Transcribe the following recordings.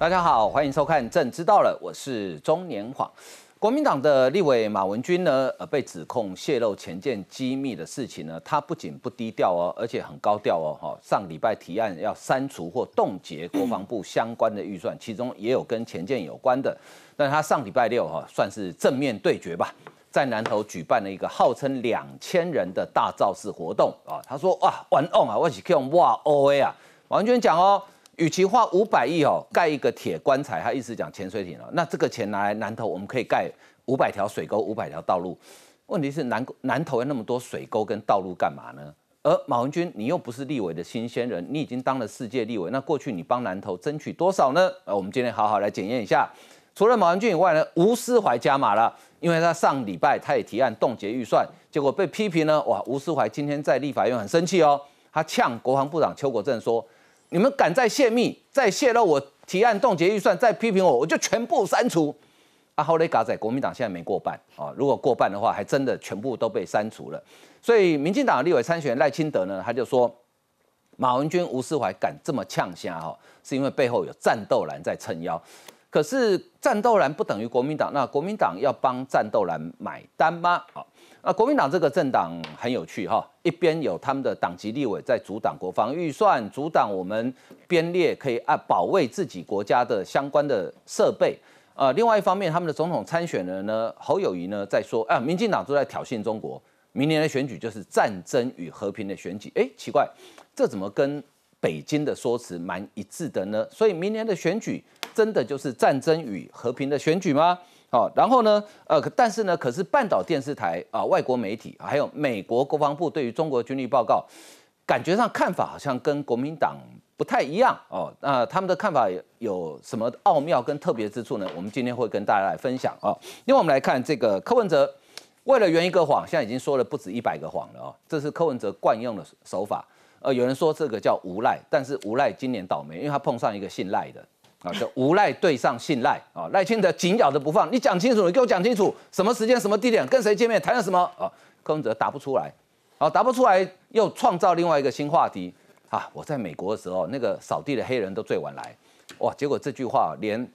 大家好，欢迎收看《朕知道了》，我是中年晃。国民党的立委马文君呢，呃，被指控泄露前舰机密的事情呢，他不仅不低调哦，而且很高调哦，哈。上礼拜提案要删除或冻结国防部相关的预算，其中也有跟前舰有关的。但他上礼拜六哈，算是正面对决吧，在南投举办了一个号称两千人的大造势活动啊。他说哇，玩 on 啊，我是用哇 O A 啊。马文君讲哦。与其花五百亿哦盖一个铁棺材，他意思讲潜水艇哦，那这个钱拿来南投，我们可以盖五百条水沟、五百条道路。问题是南南投要那么多水沟跟道路干嘛呢？而马文君，你又不是立委的新鲜人，你已经当了世界立委，那过去你帮南投争取多少呢？呃，我们今天好好来检验一下。除了马文君以外呢，吴思怀加码了，因为他上礼拜他也提案冻结预算，结果被批评呢。哇，吴思怀今天在立法院很生气哦，他呛国防部长邱国正说。你们敢再泄密、再泄露我提案冻结预算、再批评我，我就全部删除。啊，后雷嘎仔，国民党现在没过半啊，如果过半的话，还真的全部都被删除了。所以，民进党立委参选赖清德呢，他就说，马文君、吴思怀敢这么呛下哈，是因为背后有战斗蓝在撑腰。可是，战斗蓝不等于国民党，那国民党要帮战斗蓝买单吗？好。那，国民党这个政党很有趣哈，一边有他们的党籍立委在阻挡国防预算，阻挡我们编列可以啊保卫自己国家的相关的设备，呃，另外一方面，他们的总统参选人呢侯友谊呢在说啊，民进党都在挑衅中国，明年的选举就是战争与和平的选举，哎，奇怪，这怎么跟北京的说辞蛮一致的呢？所以明年的选举真的就是战争与和平的选举吗？好，然后呢，呃，但是呢，可是半岛电视台啊，外国媒体还有美国国防部对于中国军力报告，感觉上看法好像跟国民党不太一样哦。那他们的看法有什么奥妙跟特别之处呢？我们今天会跟大家来分享哦。另外，我们来看这个柯文哲，为了圆一个谎，现在已经说了不止一百个谎了哦。这是柯文哲惯用的手法。呃，有人说这个叫无赖，但是无赖今年倒霉，因为他碰上一个姓赖的。啊，就无赖对上姓赖啊！赖清德紧咬着不放，你讲清楚，你给我讲清楚，什么时间、什么地点，跟谁见面，谈了什么啊？柯文哲答不出来，啊，答不出来，又创造另外一个新话题啊！我在美国的时候，那个扫地的黑人都最晚来，哇！结果这句话连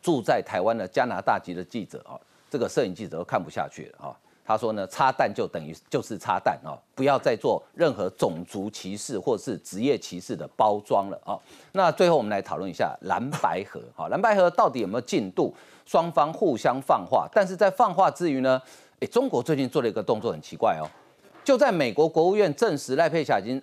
住在台湾的加拿大籍的记者啊，这个摄影记者都看不下去了啊！他说呢，插蛋就等于就是插蛋哦，不要再做任何种族歧视或是职业歧视的包装了哦。那最后我们来讨论一下蓝白河，好，蓝白河到底有没有进度？双方互相放话，但是在放话之余呢，诶，中国最近做了一个动作很奇怪哦，就在美国国务院证实赖佩霞已经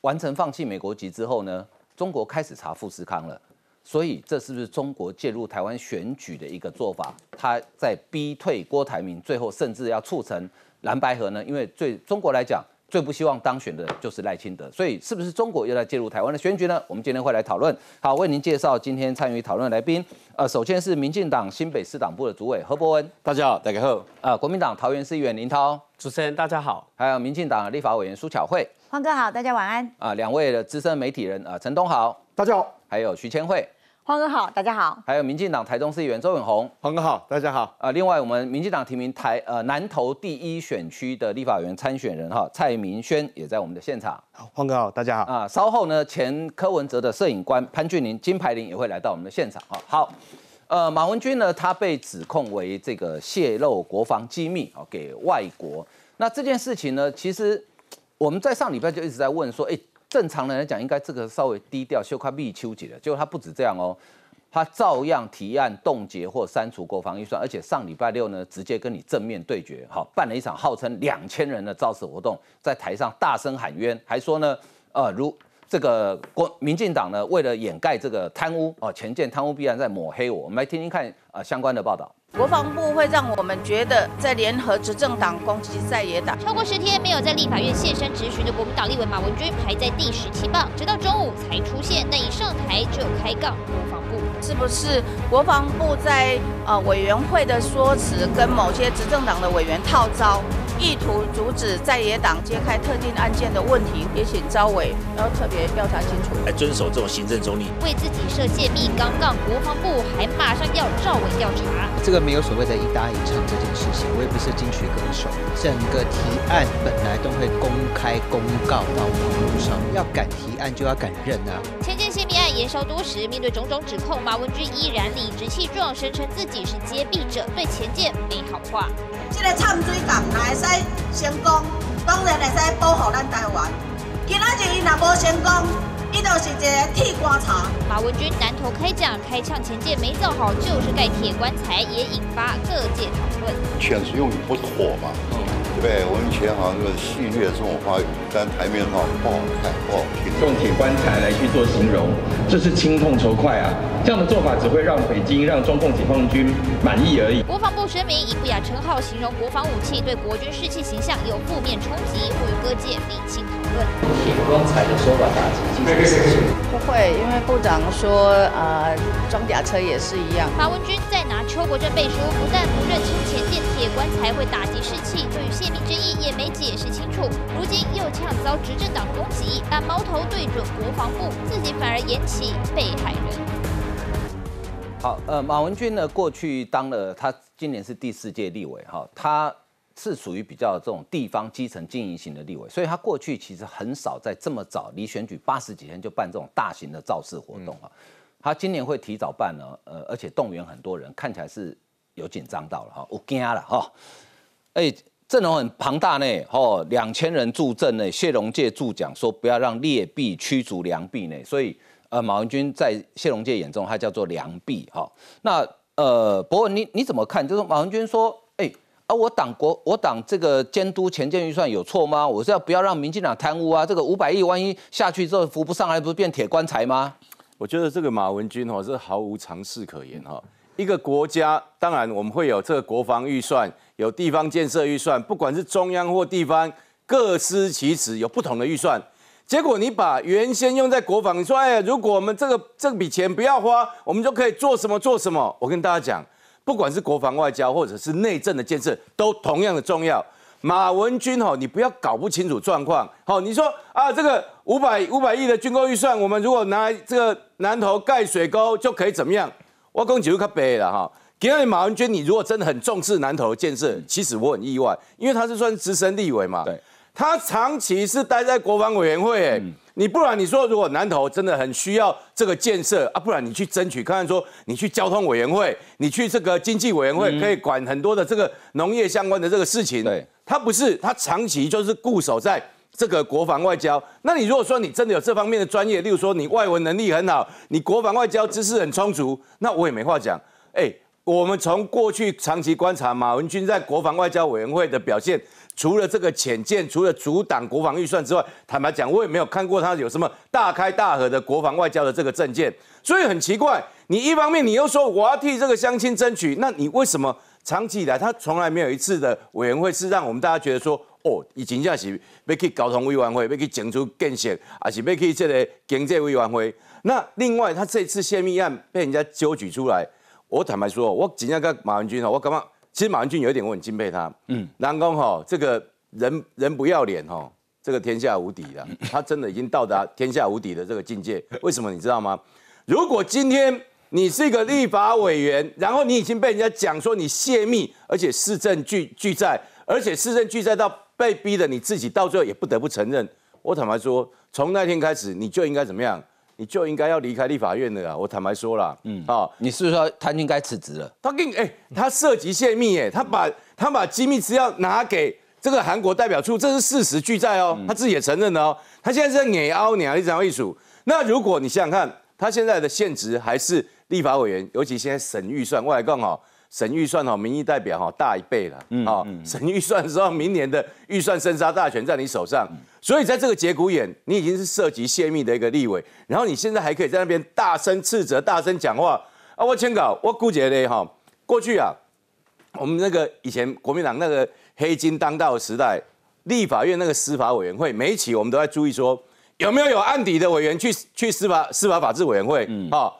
完成放弃美国籍之后呢，中国开始查富士康了。所以，这是不是中国介入台湾选举的一个做法？他在逼退郭台铭，最后甚至要促成蓝白河呢？因为对中国来讲，最不希望当选的就是赖清德。所以，是不是中国又在介入台湾的选举呢？我们今天会来讨论。好，为您介绍今天参与讨论的来宾。呃，首先是民进党新北市党部的主委何伯文，大家好，大家好。呃，国民党桃园市议员林涛，主持人大家好。还有民进党立法委员苏巧慧，欢哥好，大家晚安。啊，两位的资深媒体人啊，陈东豪，大家好。还有徐千惠。黄哥好，大家好。还有民进党台中市议员周永红，黄哥好，大家好。呃，另外我们民进党提名台呃南投第一选区的立法员参选人哈蔡明轩也在我们的现场。黄哥好，大家好。啊，稍后呢前柯文哲的摄影官潘俊林金牌林也会来到我们的现场哈。好，呃马文君呢他被指控为这个泄露国防机密啊给外国。那这件事情呢，其实我们在上礼拜就一直在问说，哎。正常人来讲，应该这个稍微低调，修块密秋节了。结果他不止这样哦，他照样提案冻结或删除国防预算，而且上礼拜六呢，直接跟你正面对决，好，办了一场号称两千人的造势活动，在台上大声喊冤，还说呢，呃，如这个国民进党呢，为了掩盖这个贪污哦，前建贪污必然在抹黑我。我们来听听看啊相关的报道。国防部会让我们觉得在联合执政党攻击在野党。超过十天没有在立法院现身质询的国民党立委马文君排在第十七棒，直到中午才出现。那一上台就开杠国防部，是不是国防部在呃委员会的说辞跟某些执政党的委员套招？意图阻止在野党揭开特定案件的问题，也请招委要特别调查清楚。来遵守这种行政中立。为自己设泄密，刚刚国防部还马上要赵伟调查。这个没有所谓的一搭一唱这件事情，我也不是金曲歌手。整个提案本来都会公开公告到网络上，要敢提案就要敢认啊。前建泄密案延烧多时，面对种种指控，马文君依然理直气壮，声称自己是揭弊者，对前建没好话。这个掺水港若会使成功，当然会使保护咱台湾。今仔日伊若无成功，伊就是一个铁棺材。马文君南头开讲，开枪前界没造好，就是盖铁棺材，也引发各界讨论。犬是用语不妥嘛？对不对？我们以前好像就是戏谑这种话语，但台面上不好看，不好听。用铁棺材来去做形容，这是轻痛仇快啊！这样的做法只会让北京、让中共解放军满意而已。国防部声明以不雅称号形容国防武器，对国军士气形象有负面冲击，呼吁各界理性讨论。铁棺材的说法打击不会，因为部长说，呃，装甲车也是一样。马文君再拿邱国正背书，不但不认清前殿铁棺材会打击士气，对于泄密之意也没解释清楚。如今又呛遭执政党攻击，把矛头对准国防部，自己反而演起被害人。好，呃，马文君呢，过去当了他今年是第四届立委哈，他是属于比较这种地方基层经营型的立委，所以他过去其实很少在这么早离选举八十几天就办这种大型的造势活动啊。他今年会提早办呢，呃，而且动员很多人，看起来是有紧张到了哈，我惊了哈。哎，阵容很庞大呢，哦，两千人助阵呢，谢龙介助讲说不要让劣币驱逐良币呢，所以。呃，马文君在谢龙介眼中，他叫做良币哈。那呃，博文你你怎么看？就是马文君说，哎啊，我党国我党这个监督前建预算有错吗？我是要不要让民进党贪污啊？这个五百亿万一下去之后扶不上来，不是变铁棺材吗？我觉得这个马文君哦是毫无常识可言哈。一个国家当然我们会有这个国防预算，有地方建设预算，不管是中央或地方各司其职，有不同的预算。结果你把原先用在国防，你说哎，如果我们这个这笔钱不要花，我们就可以做什么做什么？我跟大家讲，不管是国防外交或者是内政的建设，都同样的重要。马文君哈，你不要搞不清楚状况。好，你说啊，这个五百五百亿的军购预算，我们如果拿来这个南投盖水沟就可以怎么样？我讲几句较白了哈。第二，马文君，你如果真的很重视南投的建设，其实我很意外，因为他是算资深立委嘛。对。他长期是待在国防委员会，哎，你不然你说如果南投真的很需要这个建设啊，不然你去争取看看说，你去交通委员会，你去这个经济委员会，可以管很多的这个农业相关的这个事情。对，他不是，他长期就是固守在这个国防外交。那你如果说你真的有这方面的专业，例如说你外文能力很好，你国防外交知识很充足，那我也没话讲。哎，我们从过去长期观察马文君在国防外交委员会的表现。除了这个浅见，除了阻挡国防预算之外，坦白讲，我也没有看过他有什么大开大合的国防外交的这个政见。所以很奇怪，你一方面你又说我要替这个乡亲争取，那你为什么长期以来他从来没有一次的委员会是让我们大家觉得说，哦，以前下是要去交通委员会，要去整出建设，还是要去这个经济委员会？那另外，他这次泄密案被人家揪举出来，我坦白说，我今天跟马文君哦，我感觉。其实马文君有一点我很敬佩他，嗯，南宫哈这个人人不要脸哈，这个天下无敌了，他真的已经到达天下无敌的这个境界。为什么你知道吗？如果今天你是一个立法委员，然后你已经被人家讲说你泄密，而且市政拒拒在，而且市政拒在到被逼的你自己到最后也不得不承认。我坦白说，从那天开始你就应该怎么样？你就应该要离开立法院的啦！我坦白说了，嗯，啊，你是不是说他应该辞职了？他跟哎，他涉及泄密，哎，他把他把机密资料拿给这个韩国代表处，这是事实俱在哦，他自己也承认了哦。他现在是在 nghệ ao 你啊，一张一数。那如果你想想看，他现在的现职还是立法委员，尤其现在省预算，我来讲哦。省预算哈，民意代表哈大一倍了，啊，省预算的时候，明年的预算生杀大权在你手上，所以在这个节骨眼，你已经是涉及泄密的一个立委，然后你现在还可以在那边大声斥责、大声讲话啊！我签稿，我估计嘞哈，过去啊，我们那个以前国民党那个黑金当道的时代，立法院那个司法委员会，每一期我们都在注意说有没有有案底的委员去去司法司法法制委员会啊。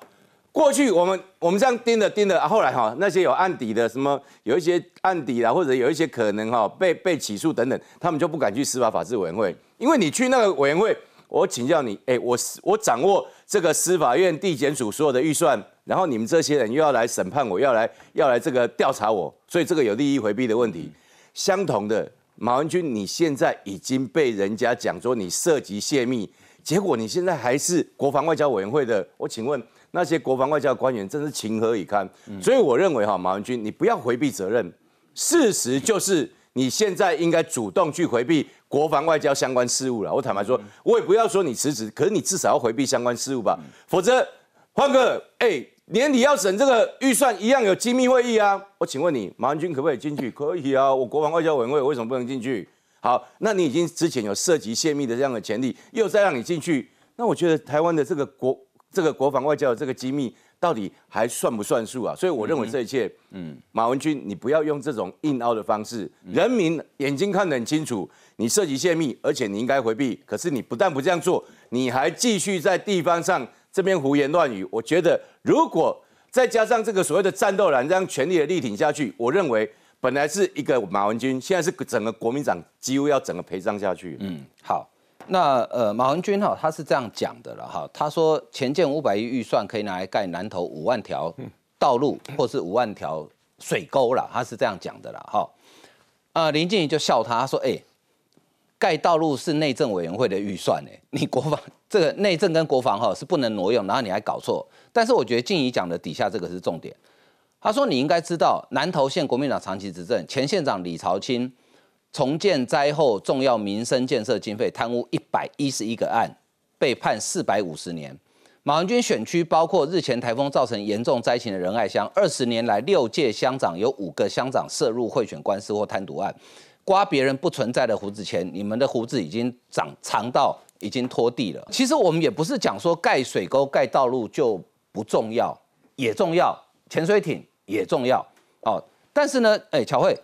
过去我们我们这样盯着盯着，后来哈那些有案底的什么有一些案底啦，或者有一些可能哈被被起诉等等，他们就不敢去司法法制委员会，因为你去那个委员会，我请教你，哎，我我掌握这个司法院地检署所有的预算，然后你们这些人又要来审判我，要来要来这个调查我，所以这个有利益回避的问题。相同的，马文君，你现在已经被人家讲说你涉及泄密，结果你现在还是国防外交委员会的，我请问。那些国防外交官员真是情何以堪，所以我认为哈，马文君，你不要回避责任，事实就是你现在应该主动去回避国防外交相关事务了。我坦白说，我也不要说你辞职，可是你至少要回避相关事务吧，否则换个哎，年底要审这个预算一样有机密会议啊。我请问你，马文君可不可以进去？可以啊，我国防外交委员会为什么不能进去？好，那你已经之前有涉及泄密的这样的潜力，又再让你进去，那我觉得台湾的这个国。这个国防外交的这个机密到底还算不算数啊？所以我认为这一切，嗯，马文君，你不要用这种硬凹的方式，人民眼睛看得很清楚，你涉及泄密，而且你应该回避。可是你不但不这样做，你还继续在地方上这边胡言乱语。我觉得，如果再加上这个所谓的战斗蓝这样全力的力挺下去，我认为本来是一个马文君，现在是整个国民党几乎要整个陪葬下去。嗯，好。那呃，马文君哈，他是这样讲的了哈。他说，前建五百亿预算可以拿来盖南投五万条道路，或是五万条水沟了。他是这样讲的了哈。啊，林静怡就笑他，他说：“哎，盖道路是内政委员会的预算哎，你国防这个内政跟国防哈是不能挪用，然后你还搞错。但是我觉得静怡讲的底下这个是重点。他说你应该知道，南投县国民党长期执政，前县长李朝清。”重建灾后重要民生建设经费贪污一百一十一个案，被判四百五十年。马文君选区包括日前台风造成严重灾情的仁爱乡，二十年来六届乡长有五个乡长涉入贿选官司或贪渎案，刮别人不存在的胡子钱，你们的胡子已经长长到已经拖地了。其实我们也不是讲说盖水沟、盖道路就不重要，也重要，潜水艇也重要哦。但是呢，哎，乔慧。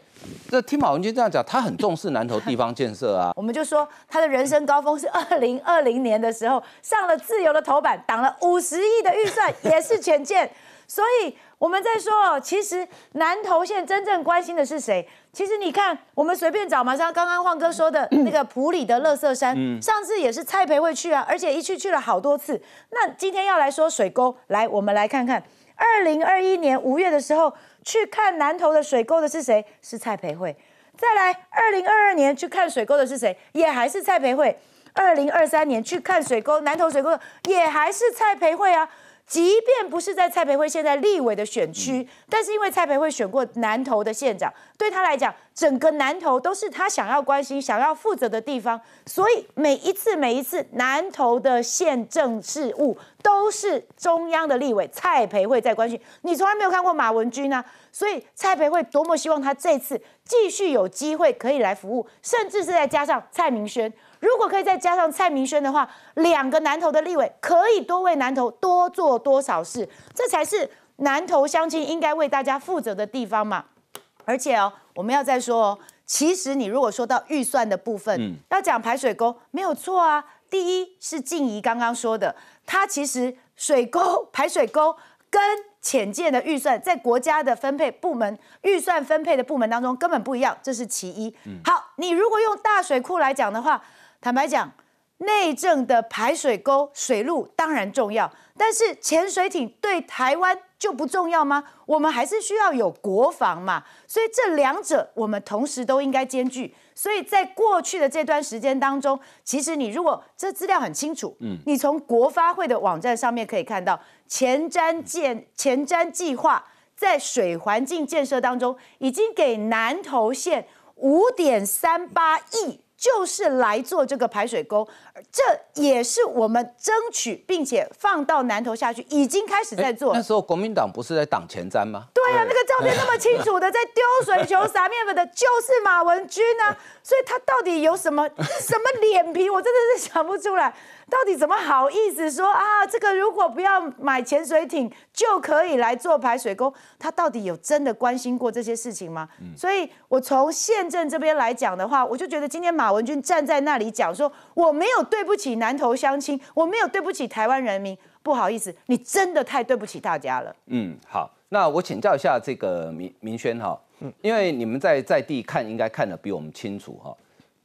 这听马文君这样讲，他很重视南投地方建设啊。我们就说他的人生高峰是二零二零年的时候上了自由的头版，挡了五十亿的预算，也是全建。所以我们在说，其实南投县真正关心的是谁？其实你看，我们随便找嘛，像刚刚晃哥说的那个普里的乐色山，上次也是蔡培慧去啊，而且一去去了好多次。那今天要来说水沟，来我们来看看，二零二一年五月的时候。去看南投的水沟的是谁？是蔡培慧。再来，二零二二年去看水沟的是谁？也还是蔡培慧。二零二三年去看水沟，南投水沟也还是蔡培慧啊。即便不是在蔡培慧现在立委的选区，但是因为蔡培慧选过南投的县长，对他来讲，整个南投都是他想要关心、想要负责的地方，所以每一次、每一次南投的县政事务都是中央的立委蔡培慧在关心。你从来没有看过马文君啊，所以蔡培慧多么希望他这次继续有机会可以来服务，甚至是再加上蔡明轩。如果可以再加上蔡明轩的话，两个南投的立委可以多为南投多做多少事？这才是南投乡亲应该为大家负责的地方嘛。而且哦，我们要再说哦，其实你如果说到预算的部分，要讲排水沟没有错啊。第一是静怡刚刚说的，它其实水沟排水沟跟浅见的预算在国家的分配部门预算分配的部门当中根本不一样，这是其一。好，你如果用大水库来讲的话。坦白讲，内政的排水沟、水路当然重要，但是潜水艇对台湾就不重要吗？我们还是需要有国防嘛，所以这两者我们同时都应该兼具。所以在过去的这段时间当中，其实你如果这资料很清楚，嗯，你从国发会的网站上面可以看到，前瞻建前瞻计划在水环境建设当中，已经给南投县五点三八亿。就是来做这个排水沟，这也是我们争取并且放到南头下去，已经开始在做。那时候国民党不是在挡前瞻吗？对对呀、那个照片那么清楚的 在丢水球撒面粉的，就是马文君啊，所以他到底有什么什么脸皮，我真的是想不出来，到底怎么好意思说啊？这个如果不要买潜水艇就可以来做排水沟，他到底有真的关心过这些事情吗？所以我从宪政这边来讲的话，我就觉得今天马文君站在那里讲说，我没有对不起南投乡亲，我没有对不起台湾人民。不好意思，你真的太对不起大家了。嗯，好，那我请教一下这个明明轩哈，因为你们在在地看，应该看得比我们清楚哈。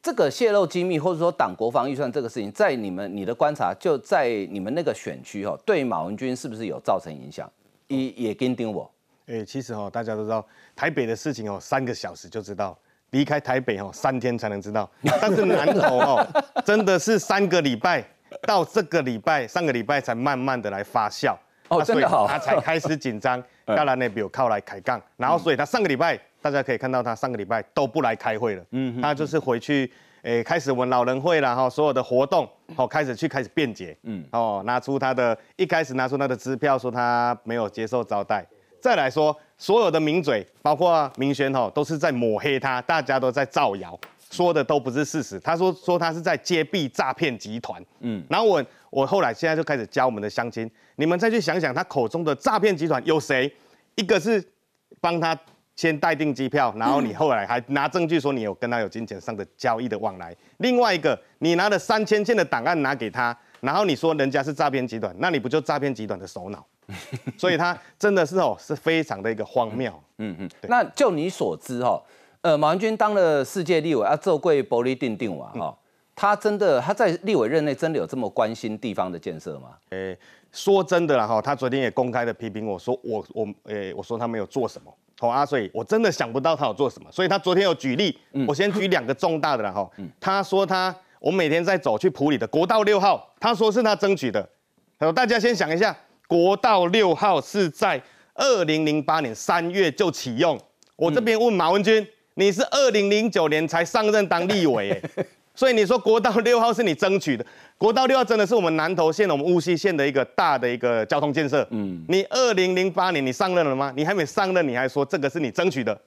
这个泄露机密或者说党国防预算这个事情，在你们你的观察，就在你们那个选区哦，对马文君是不是有造成影响？也也跟定我。哎，其实哦，大家都知道台北的事情哦，三个小时就知道；离开台北哦，三天才能知道。但是南投哦，真的是三个礼拜。到这个礼拜，上个礼拜才慢慢的来发酵哦，真的好，他才开始紧张。当然呢，比如靠来开杠，然后所以他上个礼拜，大家可以看到他上个礼拜都不来开会了，嗯，他就是回去，诶，开始我们老人会了哈，所有的活动，哦，开始去开始辩解，嗯，哦，拿出他的一开始拿出他的支票，说他没有接受招待，再来说所有的名嘴，包括明轩哈，都是在抹黑他，大家都在造谣。说的都不是事实，他说说他是在揭弊诈骗集团，嗯，然后我我后来现在就开始教我们的乡亲，你们再去想想他口中的诈骗集团有谁？一个是帮他先待定机票，然后你后来还拿证据说你有跟他有金钱上的交易的往来，另外一个你拿了三千件的档案拿给他，然后你说人家是诈骗集团，那你不就诈骗集团的首脑？所以他真的是哦是非常的一个荒谬，嗯嗯，那就你所知哦。呃，马文君当了世界立委，啊，做贵玻璃定定嘛，哈，他真的他在立委任内真的有这么关心地方的建设吗？诶，说真的啦，哈，他昨天也公开的批评我说，我我诶，我说他没有做什么，好啊，所以我真的想不到他有做什么，所以他昨天有举例，我先举两个重大的啦，哈，他说他我每天在走去普里的国道六号，他说是他争取的，好，大家先想一下，国道六号是在二零零八年三月就启用，我这边问马文君。你是二零零九年才上任当立委，哎，所以你说国道六号是你争取的，国道六号真的是我们南投县、我们乌溪县的一个大的一个交通建设。嗯，你二零零八年你上任了吗？你还没上任，你还说这个是你争取的？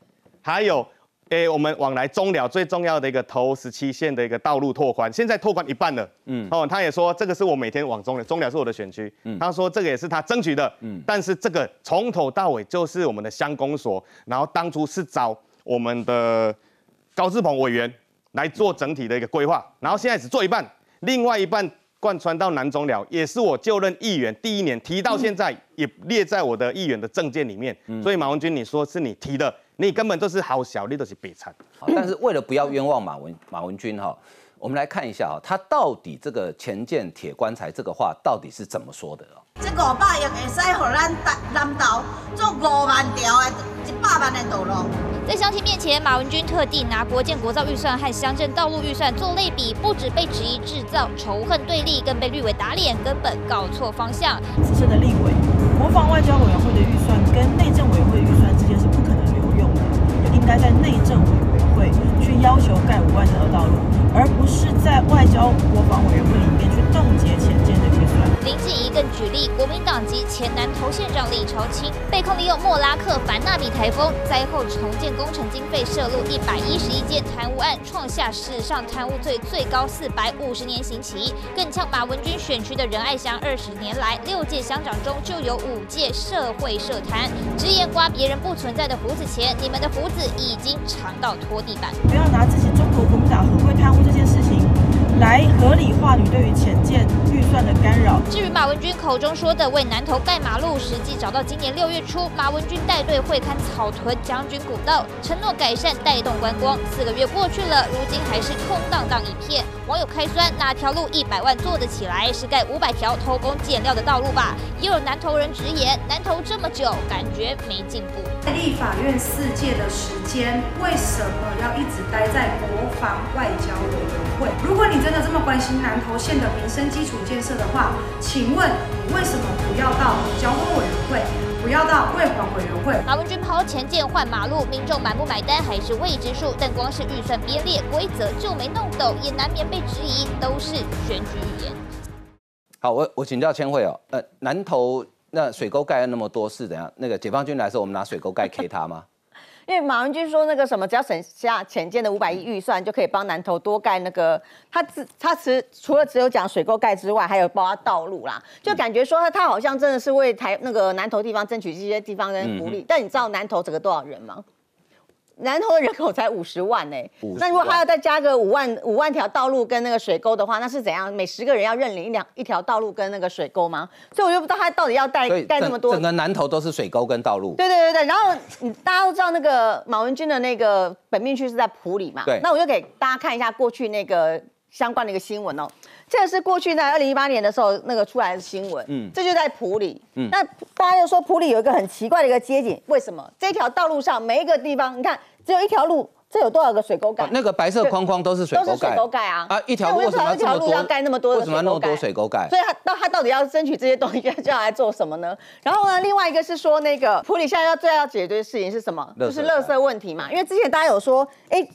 还有，哎，我们往来中寮最重要的一个头十七线的一个道路拓宽，现在拓宽一半了。嗯，哦，他也说这个是我每天往中寮，中寮是我的选区。嗯，他说这个也是他争取的。嗯，但是这个从头到尾就是我们的乡公所，然后当初是找。我们的高志鹏委员来做整体的一个规划，然后现在只做一半，另外一半贯穿到南中寮，也是我就任议员第一年提到现在，也列在我的议员的证件里面。所以马文君，你说是你提的，你根本就是好小，你都是北餐。但是为了不要冤枉马文马文君哈，我们来看一下哈，他到底这个前建铁棺材这个话到底是怎么说的哦？这五百亿会使让咱南投做五万条的一百万的道路。在乡亲面前，马文君特地拿国建国造预算和乡镇道路预算做类比，不止被质疑制造仇恨对立，更被绿委打脸，根本搞错方向。资深的立委，国防外交委员会的预算跟内政委员会预算之间是不可能留用的，应该在内政委员会去要求盖五万条道路，而不是在外交国防委员会里面去冻结前建的预算。林静怡更举例，国民党籍前南投县长李朝清被控利用莫拉克凡纳米台风灾后重建工程经费涉入一百一十一件贪污案，创下史上贪污罪最高四百五十年刑期。更呛马文君选区的仁爱乡二十年来六届乡长中就有五届社会社贪，直言刮别人不存在的胡子钱，你们的胡子已经长到拖地板。不要拿这些中国国民党。来合理化你对于浅建预算的干扰。至于马文君口中说的为南投盖马路，实际找到今年六月初，马文君带队会勘草屯将军古道，承诺改善带动观光。四个月过去了，如今还是空荡荡一片。网友开酸，哪条路一百万做得起来？是盖五百条偷工减料的道路吧？也有南投人直言，南投这么久，感觉没进步。在立法院四届的时间，为什么要一直待在国防外交委员会？如果你真的这么关心南投县的民生基础建设的话，请问你为什么不要到交通委员会，不要到卫环委员会？马文君抛前建换马路，民众买不买单还是未知数。但光是预算编列规则就没弄懂，也难免被质疑都是选举语言。好，我我请教千惠哦，呃，南投。那水沟盖了那么多是怎样？那个解放军来说，我们拿水沟盖 K 他吗？因为马文君说那个什么，只要省下前建的五百亿预算，就可以帮南投多盖那个。他只他只除了只有讲水沟盖之外，还有包括道路啦，就感觉说他他好像真的是为台那个南投地方争取这些地方跟福利。但你知道南投整个多少人吗？南投的人口才五十万呢，那如果他要再加个五万五万条道路跟那个水沟的话，那是怎样？每十个人要认领一两一条道路跟那个水沟吗？所以我就不知道他到底要带盖那么多。整个南投都是水沟跟道路。对对对对，然后你大家都知道那个马文君的那个本命区是在埔里嘛？对。那我就给大家看一下过去那个相关的一个新闻哦。这个是过去在二零一八年的时候那个出来的新闻，嗯，这就在普里，嗯，那大家又说普里有一个很奇怪的一个街景，为什么？这条道路上每一个地方，你看只有一条路，这有多少个水沟盖？那个白色框框都是水沟盖，都是水沟盖啊！啊，一条路为什么条路要盖那么多？为什么那么多水沟盖？所以他到他到底要争取这些东西，就要来做什么呢？然后呢，另外一个是说那个普里现在要最要解决的事情是什么？就是垃圾问题嘛，因为之前大家有说，哎。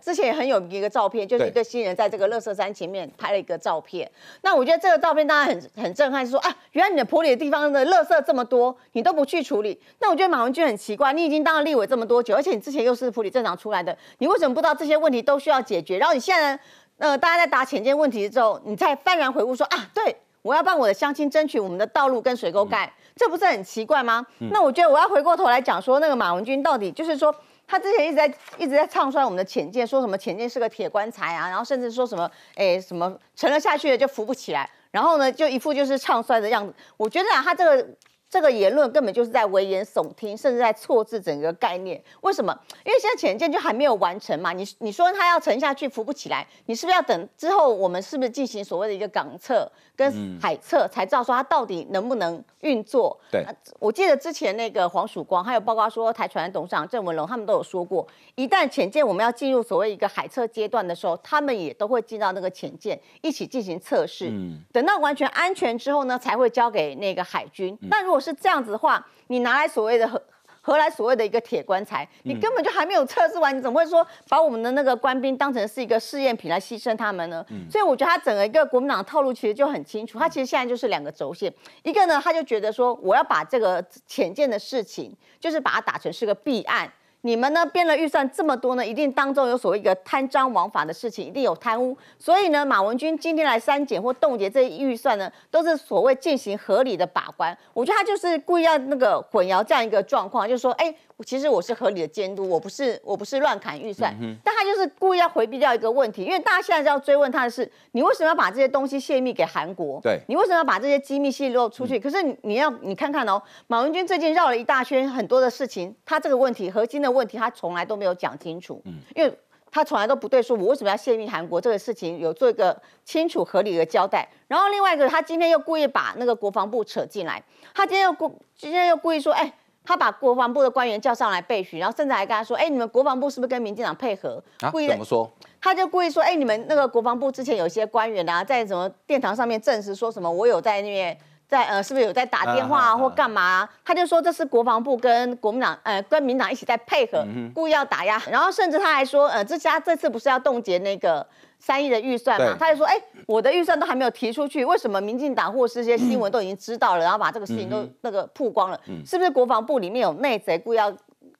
之前也很有名一个照片，就是一个新人在这个乐色山前面拍了一个照片。那我觉得这个照片当然很很震撼，是说啊，原来你的普里的地方的乐色这么多，你都不去处理。那我觉得马文君很奇怪，你已经当了立委这么多久，而且你之前又是普里镇长出来的，你为什么不知道这些问题都需要解决？然后你现在呃，大家在答浅见问题之后，你再幡然悔悟说啊，对我要帮我的乡亲争取我们的道路跟水沟盖，这不是很奇怪吗？那我觉得我要回过头来讲说，那个马文君到底就是说。他之前一直在一直在唱衰我们的浅见，说什么浅见是个铁棺材啊，然后甚至说什么，哎，什么沉了下去了就浮不起来，然后呢，就一副就是唱衰的样子。我觉得啊，他这个。这个言论根本就是在危言耸听，甚至在错字整个概念。为什么？因为现在潜舰就还没有完成嘛。你你说它要沉下去浮不起来，你是不是要等之后我们是不是进行所谓的一个港测跟海测，才知道说它到底能不能运作？对，我记得之前那个黄曙光，还有包括说台船董事长郑文龙，他们都有说过，一旦潜舰我们要进入所谓一个海测阶段的时候，他们也都会进到那个潜舰一起进行测试。嗯，等到完全安全之后呢，才会交给那个海军。那如果是这样子的话，你拿来所谓的何何来所谓的一个铁棺材？你根本就还没有测试完，你怎么会说把我们的那个官兵当成是一个试验品来牺牲他们呢？所以我觉得他整个一个国民党套路其实就很清楚，他其实现在就是两个轴线，一个呢他就觉得说我要把这个浅见的事情，就是把它打成是个弊案。你们呢编了预算这么多呢，一定当中有所谓一个贪赃枉法的事情，一定有贪污。所以呢，马文君今天来删减或冻结这些预算呢，都是所谓进行合理的把关。我觉得他就是故意要那个混淆这样一个状况，就是说，哎。其实我是合理的监督，我不是我不是乱砍预算，但他就是故意要回避掉一个问题，因为大家现在要追问他的是，你为什么要把这些东西泄密给韩国？对，你为什么要把这些机密泄露出去？可是你要你看看哦，马文君最近绕了一大圈，很多的事情，他这个问题核心的问题，他从来都没有讲清楚，嗯，因为他从来都不对说，我为什么要泄密韩国这个事情有做一个清楚合理的交代。然后另外一个，他今天又故意把那个国防部扯进来，他今天又故今天又故意说，哎。他把国防部的官员叫上来备询，然后甚至还跟他说：“哎，你们国防部是不是跟民进党配合？”故意怎么说？他就故意说：“哎，你们那个国防部之前有一些官员啊，在什么殿堂上面证实说什么，我有在那边在呃，是不是有在打电话啊或干嘛？”他就说这是国防部跟国民党呃跟民党一起在配合，故意要打压。然后甚至他还说：“呃，这家这次不是要冻结那个。”三亿的预算嘛，他就说：“哎，我的预算都还没有提出去，为什么民进党或是这些新闻都已经知道了，然后把这个事情都那个曝光了？是不是国防部里面有内贼故意要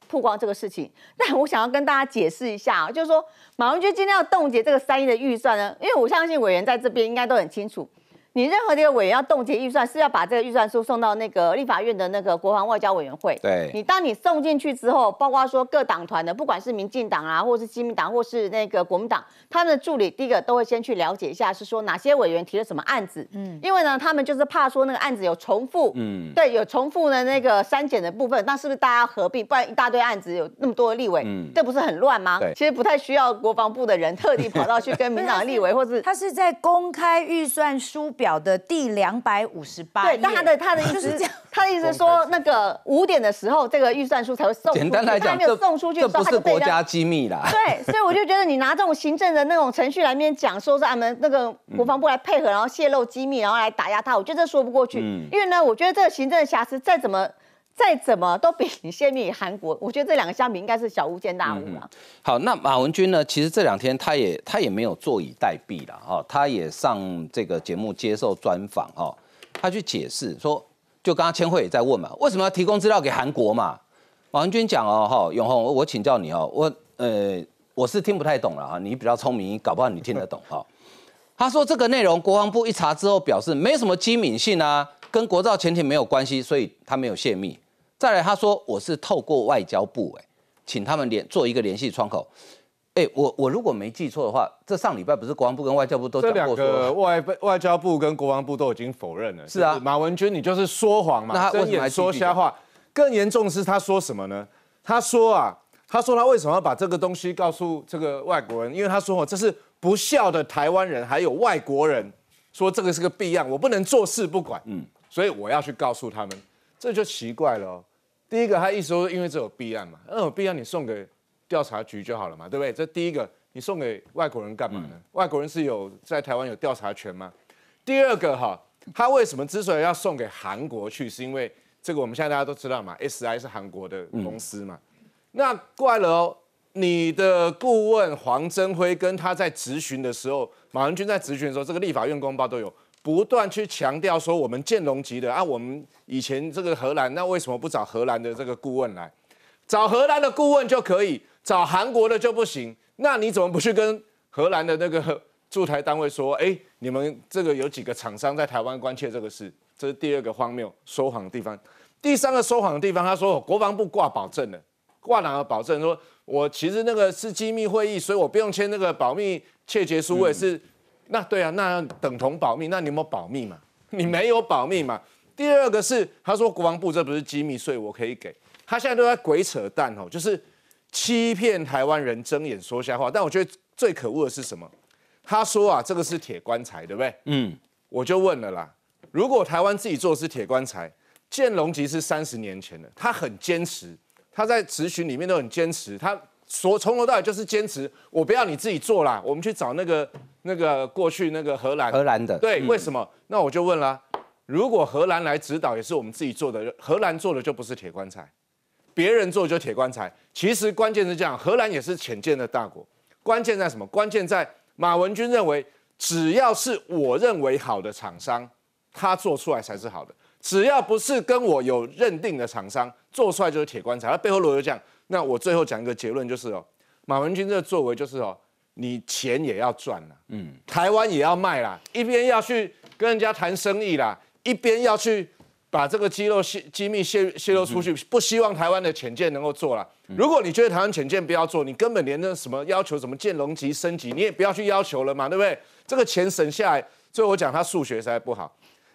曝光这个事情？但我想要跟大家解释一下啊，就是说马文君今天要冻结这个三亿的预算呢，因为我相信委员在这边应该都很清楚。”你任何的一个委员要冻结预算，是要把这个预算书送到那个立法院的那个国防外交委员会。对，你当你送进去之后，包括说各党团的，不管是民进党啊，或是基民党，或是那个国民党，他们的助理第一个都会先去了解一下，是说哪些委员提了什么案子。嗯，因为呢，他们就是怕说那个案子有重复。嗯，对，有重复的那个删减的部分，那是不是大家合并？不然一大堆案子有那么多的立委，这不是很乱吗？对，其实不太需要国防部的人特地跑到去跟民党立委，或是他是在公开预算书表的第。两百五十八对，但他的 他的意思是这样，他的意思说那个五点的时候，这个预算书才会送。简单来讲，没有送出去，这不是国家机密啦。对，所以我就觉得你拿这种行政的那种程序来面讲，说是俺们那个国防部来配合，然后泄露机密，然后来打压他，我觉得这说不过去。因为呢，我觉得这个行政的瑕疵再怎么再怎么都比你泄密韩国，我觉得这两个相比应该是小巫见大巫了。好，那马文君呢？其实这两天他也他也没有坐以待毙了哈，他也上这个节目接受专访哈。他去解释说，就刚刚千惠也在问嘛，为什么要提供资料给韩国嘛？马文君讲哦，哈，永红，我请教你哦，我呃我是听不太懂了哈，你比较聪明，搞不好你听得懂哈。他说这个内容国防部一查之后表示没什么机敏性啊，跟国造潜艇没有关系，所以他没有泄密。再来他说我是透过外交部哎，请他们联做一个联系窗口。哎，我我如果没记错的话，这上礼拜不是国防部跟外交部都讲过说，外外交部跟国防部都已经否认了。是啊，马文君你就是说谎嘛，睁眼说瞎话。更严重是他说什么呢？他说啊，他说他为什么要把这个东西告诉这个外国人？因为他说哦，这是不孝的台湾人还有外国人，说这个是个弊案，我不能坐视不管。嗯，所以我要去告诉他们，这就奇怪了。第一个，他意思说，因为这有弊案嘛，那有弊案你送给。调查局就好了嘛，对不对？这第一个，你送给外国人干嘛呢？外国人是有在台湾有调查权吗？第二个哈，他为什么之所以要送给韩国去，是因为这个我们现在大家都知道嘛，SI 是韩国的公司嘛。那怪了哦，你的顾问黄增辉跟他在质询的时候，马文君在质询的时候，这个立法院公报都有不断去强调说，我们建龙级的啊，我们以前这个荷兰，那为什么不找荷兰的这个顾问来？找荷兰的顾问就可以。找韩国的就不行，那你怎么不去跟荷兰的那个驻台单位说？哎，你们这个有几个厂商在台湾关切这个事？这是第二个荒谬说谎的地方。第三个说谎的地方，他说国防部挂保证了，挂哪个保证？说我其实那个是机密会议，所以我不用签那个保密窃结书，我也是。那对啊，那等同保密，那你有没有保密嘛？你没有保密嘛？第二个是他说国防部这不是机密，所以我可以给他现在都在鬼扯淡哦，就是。欺骗台湾人，睁眼说瞎话。但我觉得最可恶的是什么？他说啊，这个是铁棺材，对不对？嗯，我就问了啦，如果台湾自己做的是铁棺材，建龙级是三十年前的，他很坚持，他在咨询里面都很坚持，他说从头到尾就是坚持，我不要你自己做啦，我们去找那个那个过去那个荷兰荷兰的，对，为什么？那我就问了，如果荷兰来指导也是我们自己做的，荷兰做的就不是铁棺材。别人做就铁棺材，其实关键是这样。荷兰也是浅见的大国，关键在什么？关键在马文君认为，只要是我认为好的厂商，他做出来才是好的。只要不是跟我有认定的厂商做出来就是铁棺材。他背后逻辑讲，那我最后讲一个结论就是哦，马文君这个作为就是哦，你钱也要赚了，嗯，台湾也要卖啦，一边要去跟人家谈生意啦，一边要去。把这个肌肉泄机密泄泄露出去，不希望台湾的潜舰能够做了。如果你觉得台湾潜舰不要做，你根本连那什么要求什么建龙级升级，你也不要去要求了嘛，对不对？这个钱省下来，所以我讲他数学实在不好。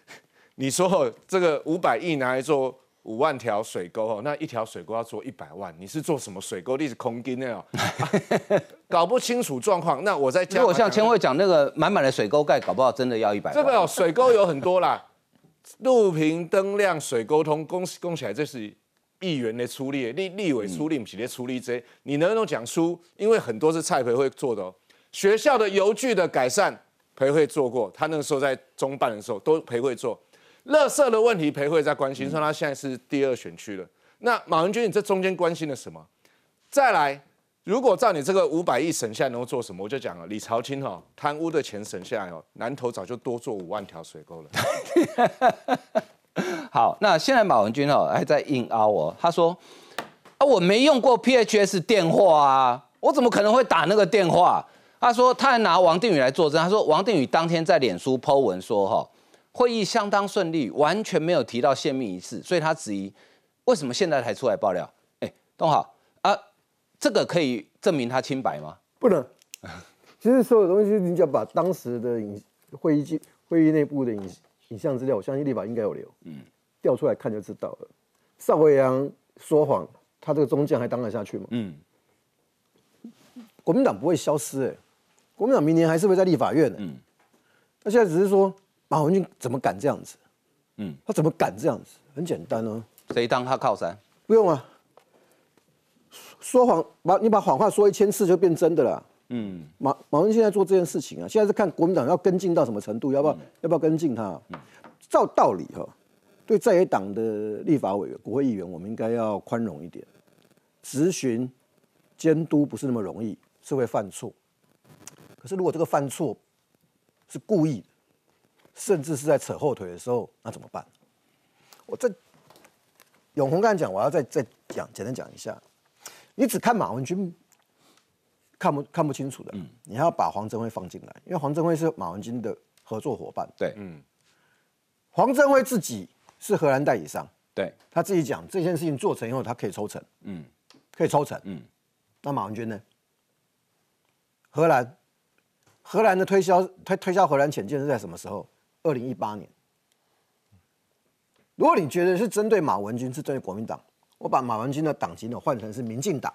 你说这个五百亿拿来做五万条水沟哦，那一条水沟要做一百万，你是做什么水沟？你是空金的哦，搞不清楚状况。那我在如果像千惠讲那个满满的水沟盖，搞不好真的要一百。这个水沟有很多啦。路平灯亮水沟通，恭喜恭喜来，这是议员的出力，立立委出力，不是的出力这，你能不能讲出？因为很多是蔡培慧做的哦。学校的邮具的改善，培慧做过，他那个时候在中办的时候都培慧做。垃圾的问题，培慧在关心，说他现在是第二选区了。那马文君，你这中间关心了什么？再来。如果照你这个五百亿省下能够做什么，我就讲了，李朝清哈贪污的钱省下来哦，南投早就多做五万条水沟了。好，那现在马文君哦还在硬凹哦，他说啊我没用过 PHS 电话啊，我怎么可能会打那个电话？他说他还拿王定宇来作证，他说王定宇当天在脸书 Po 文说哈会议相当顺利，完全没有提到泄密一事，所以他质疑为什么现在才出来爆料？哎，东好。这个可以证明他清白吗？不能。其实所有东西，你只要把当时的影会议记会议内部的影影像资料，我相信立法应该有留。嗯，调出来看就知道了。邵伟阳说谎，他这个中将还当得下去吗？嗯。国民党不会消失，哎，国民党明年还是会在立法院的。嗯。那现在只是说马文君怎么敢这样子？嗯，他怎么敢这样子？很简单哦。谁当他靠山？不用啊。说谎，把你把谎话说一千次就变真的了。嗯，马马文现在做这件事情啊，现在是看国民党要跟进到什么程度，要不要要不要跟进他？照道理哈，对在野党的立法委员、国会议员，我们应该要宽容一点。质询、监督不是那么容易，是会犯错。可是如果这个犯错是故意的，甚至是在扯后腿的时候，那怎么办？我这永红刚才讲，我要再再讲，简单讲一下。你只看马文君，看不看不清楚的。嗯，你还要把黄镇辉放进来，因为黄镇辉是马文君的合作伙伴。对，嗯，黄镇辉自己是荷兰代理商，对，他自己讲这件事情做成以后，他可以抽成，嗯，可以抽成，嗯。那马文君呢？荷兰，荷兰的推销推推销荷兰潜舰是在什么时候？二零一八年。如果你觉得是针对马文君，是针对国民党，我把马文君的党籍呢换成是民进党。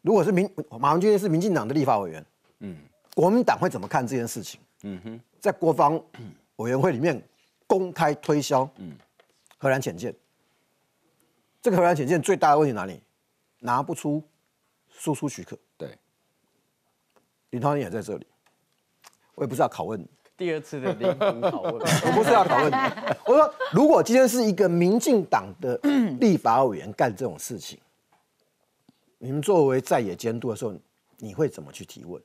如果是民马文君是民进党的立法委员，嗯，国民党会怎么看这件事情？嗯哼，在国防委员会里面公开推销，嗯，荷兰潜舰。这个荷兰潜舰最大的问题哪里？拿不出输出许可。对，林涛也在这里，我也不知道拷问你。第二次的灵魂拷问，我不是要拷问你。我说，如果今天是一个民进党的立法委员干这种事情，你们作为在野监督的时候，你会怎么去提问？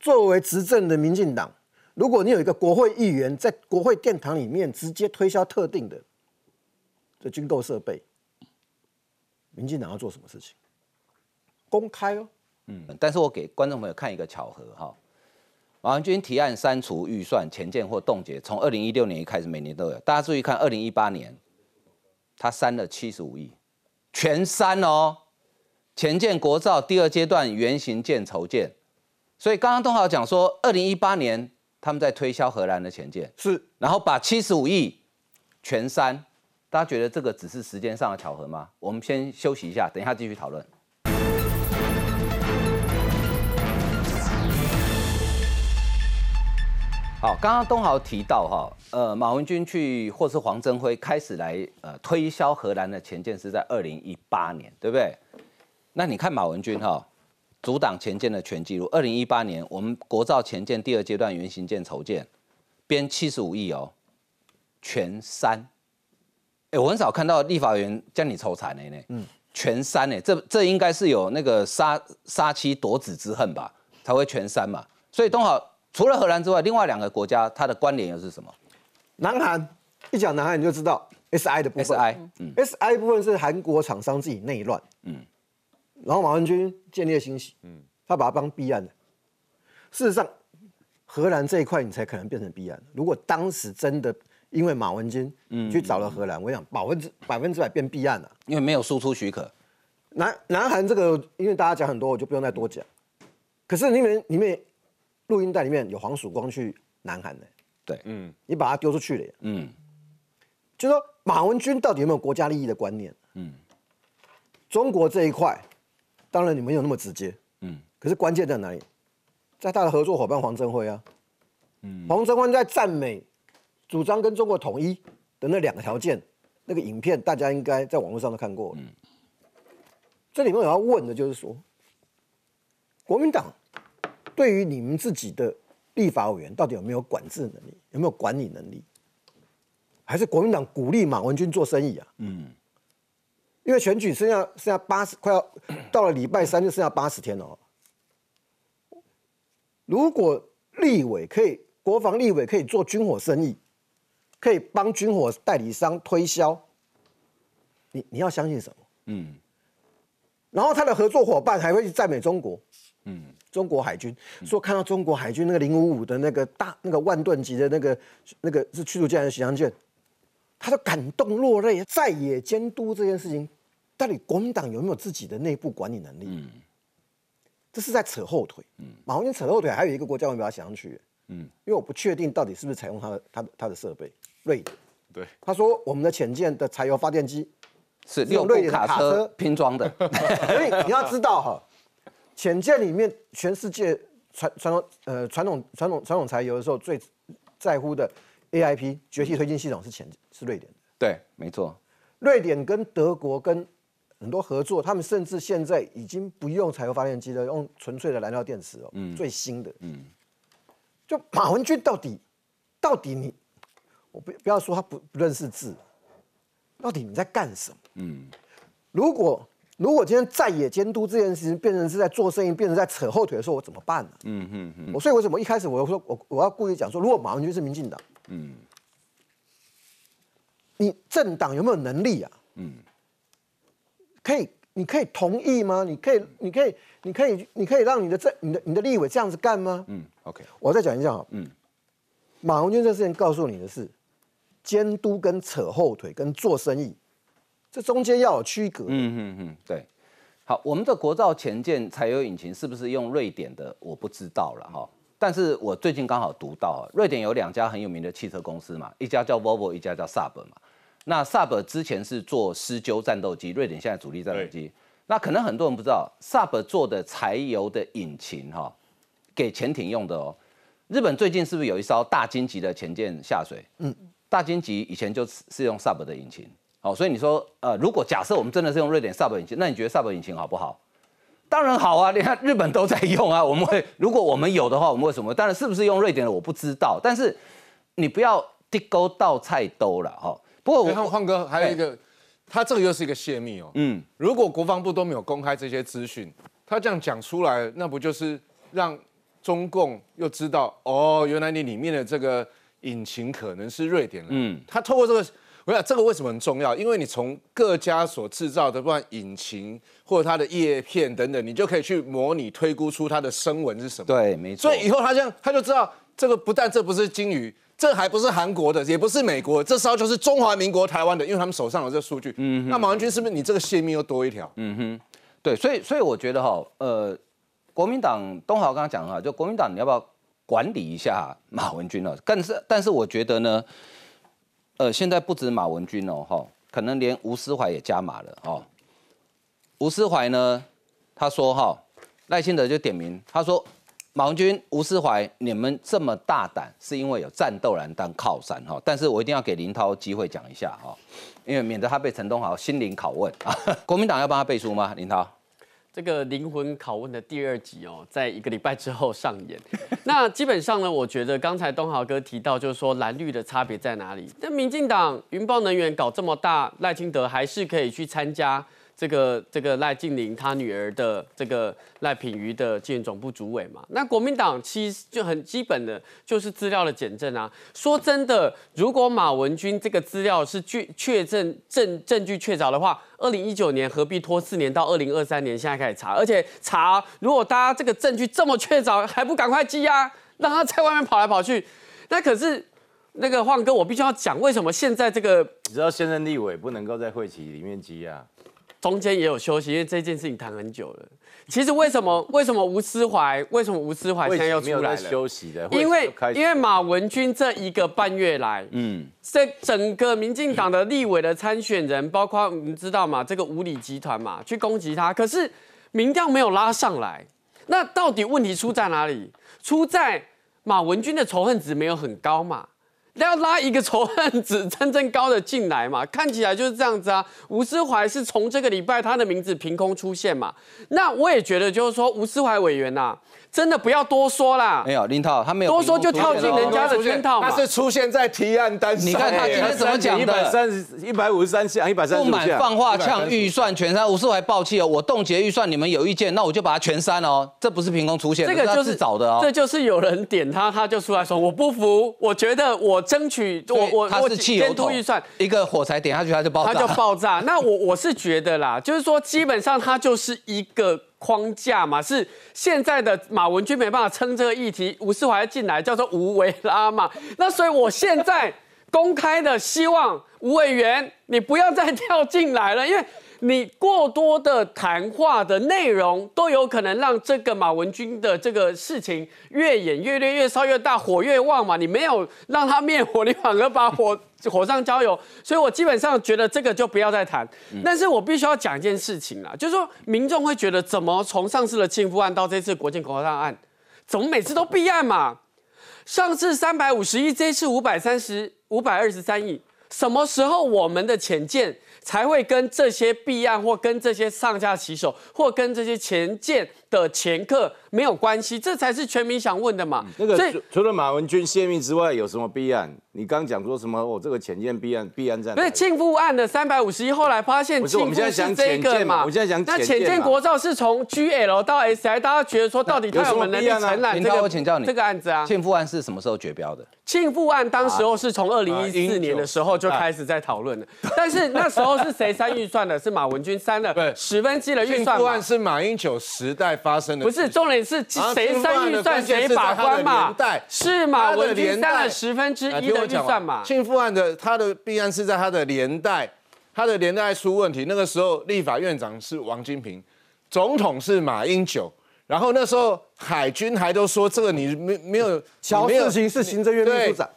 作为执政的民进党，如果你有一个国会议员在国会殿堂里面直接推销特定的这军购设备，民进党要做什么事情？公开哦。嗯，但是我给观众朋友看一个巧合哈。马文君提案删除预算、前建或冻结，从二零一六年一开始，每年都有。大家注意看，二零一八年他删了七十五亿，全删哦。前建国造第二阶段原型建筹建，所以刚刚东豪讲说，二零一八年他们在推销荷兰的前建，是，然后把七十五亿全删，大家觉得这个只是时间上的巧合吗？我们先休息一下，等一下继续讨论。好，刚刚东豪提到哈，呃，马文君去或是黄镇辉开始来呃推销荷兰的前舰是在二零一八年，对不对？那你看马文君哈，阻挡前舰的全记录，二零一八年我们国造前舰第二阶段原型舰筹建，编七十五亿哦，全三。哎，我很少看到立法员将你抽残的呢，嗯，全删呢，这这应该是有那个杀杀妻夺子之恨吧，才会全删嘛。所以东豪。除了荷兰之外，另外两个国家它的关联又是什么？南韩一讲南韩你就知道 S I 的部分。S I，嗯，S I 部分是韩国厂商自己内乱，嗯，然后马文君建立欣喜，嗯，他把它当避案的。事实上，荷兰这一块你才可能变成避案。如果当时真的因为马文君，嗯，去找了荷兰，我想百分之百分之百变避案了，因为没有输出许可。南南韩这个，因为大家讲很多，我就不用再多讲。可是里面里面。录音带里面有黄曙光去南韩的，对，嗯，你把他丢出去了，嗯，就说马文君到底有没有国家利益的观念？嗯，中国这一块，当然你没有那么直接，嗯，可是关键在哪里？在他的合作伙伴黄镇辉啊，嗯，黄镇辉在赞美主张跟中国统一的那两个条件，那个影片大家应该在网络上都看过，嗯，这里面我要问的就是说，国民党。对于你们自己的立法委员，到底有没有管制能力，有没有管理能力？还是国民党鼓励马文君做生意啊？嗯，因为选举剩下剩下八十，快要到了礼拜三就剩下八十天了。如果立委可以，国防立委可以做军火生意，可以帮军火代理商推销，你你要相信什么？嗯，然后他的合作伙伴还会去赞美中国，嗯。中国海军说看到中国海军那个零五五的那个大那个万吨级的那个那个是驱逐舰还是巡洋舰，他都感动落泪。在野监督这件事情，到底国民党有没有自己的内部管理能力？嗯，这是在扯后腿。嗯，马文君扯后腿，还有一个国家我没把它想上去。嗯，因为我不确定到底是不是采用他的他的他的设备。瑞典，对，他说我们的潜舰的柴油发电机是用瑞典卡车拼装的，所以你要知道哈。潜舰里面，全世界传传统呃传统传统传统柴油的时候，最在乎的 AIP 绝气推进系统是潜是瑞典的。对，没错。瑞典跟德国跟很多合作，他们甚至现在已经不用柴油发电机了，用纯粹的燃料电池哦。嗯。最新的。嗯。就马文君到底到底你，我不不要说他不不认识字，到底你在干什么？嗯。如果。如果今天在野监督这件事情变成是在做生意，变成在扯后腿的时候，我怎么办呢？嗯嗯嗯。我所以为什么一开始我说我我要故意讲说，如果马文君是民进党，嗯，你政党有没有能力啊？嗯，可以，你可以同意吗？你可以，你可以，你可以，你可以让你的政、你的、你的立委这样子干吗？嗯，OK，我再讲一下啊，嗯，马文君这事情告诉你的是，监督跟扯后腿跟做生意，这中间要有区隔。嗯嗯嗯，对。好，我们的国造前舰柴油引擎是不是用瑞典的？我不知道了哈。但是我最近刚好读到，瑞典有两家很有名的汽车公司嘛，一家叫 Volvo，一家叫 Saab 嘛。那 Saab 之前是做施鸠战斗机，瑞典现在主力战斗机。那可能很多人不知道，Saab 做的柴油的引擎哈，给潜艇用的哦。日本最近是不是有一艘大金级的潜舰下水？嗯，大金级以前就是用 Saab 的引擎。好，所以你说，呃，如果假设我们真的是用瑞典 Saab 引擎，那你觉得 Saab 引擎好不好？当然好啊，你看日本都在用啊。我们会，如果我们有的话，我们为什么？当然是不是用瑞典的我不知道，但是你不要地沟倒菜兜了哈。不过我看황哥还有一个，他这个又是一个泄密哦。嗯，如果国防部都没有公开这些资讯，他这样讲出来，那不就是让中共又知道哦，原来你里面的这个引擎可能是瑞典的。嗯，他透过这个。我想这个为什么很重要？因为你从各家所制造的，不管引擎或者它的叶片等等，你就可以去模拟推估出它的声纹是什么。对，没错。所以以后他这样，他就知道这个不但这不是鲸鱼，这还不是韩国的，也不是美国，这艘就是中华民国台湾的，因为他们手上有这数据。嗯。那马文君是不是你这个泄密又多一条？嗯哼。对，所以所以我觉得哈，呃，国民党东豪刚刚讲哈，就国民党你要不要管理一下马文君呢？但是但是我觉得呢。呃，现在不止马文君哦，哈，可能连吴思怀也加码了哦。吴思怀呢，他说哈，赖清德就点名，他说马文君、吴思怀，你们这么大胆，是因为有战斗蓝当靠山哈。但是我一定要给林涛机会讲一下哈，因为免得他被陈东豪心灵拷问啊。国民党要帮他背书吗？林涛？这个灵魂拷问的第二集哦，在一个礼拜之后上演。那基本上呢，我觉得刚才东豪哥提到，就是说蓝绿的差别在哪里？那民进党云豹能源搞这么大，赖清德还是可以去参加。这个这个赖静玲他女儿的这个赖品瑜的建总部主委嘛，那国民党其实就很基本的就是资料的检证啊。说真的，如果马文君这个资料是确确证证证据确凿的话，二零一九年何必拖四年到二零二三年现在开始查？而且查，如果大家这个证据这么确凿，还不赶快羁押，让他在外面跑来跑去？那可是那个晃哥，我必须要讲，为什么现在这个你知道现任立委不能够在会期里面羁押？中间也有休息，因为这件事情谈很久了。其实为什么 为什么吴思怀为什么吴思怀现在又出来了？休息的，因为因为马文君这一个半月来，嗯，这整个民进党的立委的参选人，包括你知道嘛？这个五里集团嘛，去攻击他，可是民调没有拉上来。那到底问题出在哪里？出在马文君的仇恨值没有很高嘛？要拉一个仇恨值真正高的进来嘛？看起来就是这样子啊。吴思怀是从这个礼拜他的名字凭空出现嘛？那我也觉得就是说吴思怀委员呐。真的不要多说啦！没有林涛，他没有多说就跳进人家的圈套嘛。他是出现在提案单上。你看他今天怎么讲的？一百三十、一百五十三项，一百三十不满放话呛预算全删，吴思怀爆气哦！我冻结预算，你们有意见，那我就把它全删哦。这不是凭空出现，这个就是找的哦。这就是有人点他，他就出来说我不服，我觉得我争取我我他是汽油桶预算，一个火柴点下去它就爆炸，它就爆炸。那我我是觉得啦，就是说基本上它就是一个。框架嘛，是现在的马文君没办法撑这个议题，吴世怀进来叫做吴维拉嘛，那所以我现在公开的希望吴委员你不要再跳进来了，因为你过多的谈话的内容都有可能让这个马文君的这个事情越演越烈，越烧越大，火越旺嘛，你没有让他灭火，你反而把火。火上浇油，所以我基本上觉得这个就不要再谈。但是我必须要讲一件事情啦，就是说民众会觉得，怎么从上次的庆富案到这次国建口上案，怎么每次都弊案嘛？上次三百五十亿，这次五百三十五百二十三亿，什么时候我们的潜舰才会跟这些弊案或跟这些上下骑手或跟这些前舰的前客没有关系？这才是全民想问的嘛。那个除了马文君泄密之外，有什么弊案？你刚刚讲说什么？我这个浅见必案必案在不是庆富案的三百五十一，后来发现不是我们现在讲这个嘛，我现在讲那浅见国造是从 GL 到 SI，大家觉得说到底他有没有能力承揽这个？我请教你，这个案子啊，庆富案是什么时候绝标的？庆富案当时候是从二零一四年的时候就开始在讨论了，但是那时候是谁删预算的？是马文君删了十分之一的预算。庆富案是马英九时代发生的，不是重点是谁删预算谁把关嘛？是马文君删了十分之一的预算嘛？庆富案的他的弊案是在他的连带，他的连带出问题。那个时候立法院长是王金平，总统是马英九。然后那时候海军还都说这个你没没有乔世行是行政院秘书长，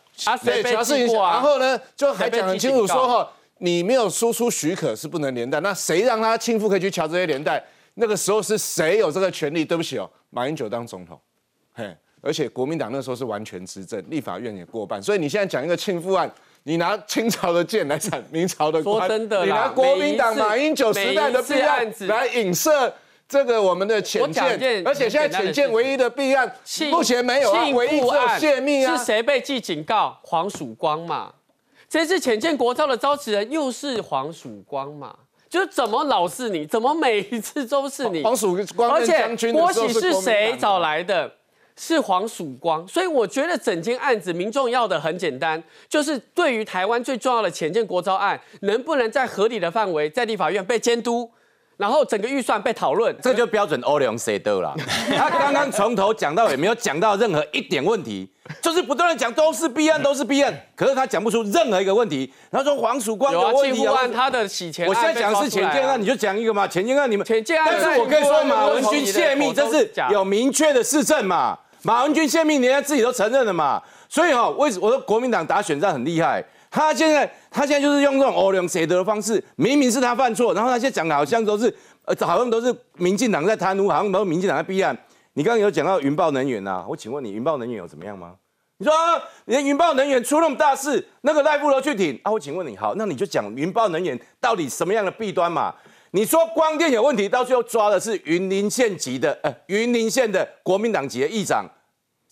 对乔世行，然后呢就还讲很清楚说哈，你没有输出许可是不能连带，那谁让他亲夫可以去瞧这些连带？那个时候是谁有这个权利？对不起哦，马英九当总统，嘿，而且国民党那时候是完全执政，立法院也过半，所以你现在讲一个庆父案，你拿清朝的剑来斩明朝的官，说真的你拿国民党马英九时代的弊案来影射。这个我们的浅见，而且现在浅见唯一的弊案，目前没有啊，唯一只有泄密啊。是谁被记警告？黄曙光嘛。这次浅见国造的招持人又是黄曙光嘛？就是怎么老是你？怎么每一次都是你？黄曙光，而且郭喜是谁找来的？是黄曙光。所以我觉得整件案子，民众要的很简单，就是对于台湾最重要的浅见国招案，能不能在合理的范围，在立法院被监督？然后整个预算被讨论，这就标准欧良 C 的了。他刚刚从头讲到尾，没有讲到任何一点问题，就是不断的讲都是弊案，都是弊案。可是他讲不出任何一个问题。他说黄曙光有问题啊，他的洗钱。我现在讲的是前件案，你就讲一个嘛，前件案你们。前件案，但是我可以说马文君泄密，这是有明确的事证嘛？马文君泄密，人家自己都承认了嘛？所以哈，为什我说国民党打选战很厉害？他现在，他现在就是用这种欧良谁得的方式，明明是他犯错，然后他现在讲的好像都是，呃，好像都是民进党在贪污，好像都是民进党在避案。你刚刚有讲到云豹能源呐，我请问你，云豹能源有怎么样吗？你说连云豹能源出那么大事，那个赖布罗去挺啊？我请问你，好，那你就讲云豹能源到底什么样的弊端嘛？你说光电有问题，到最后抓的是云林县级的，呃，云林县的国民党籍的议长，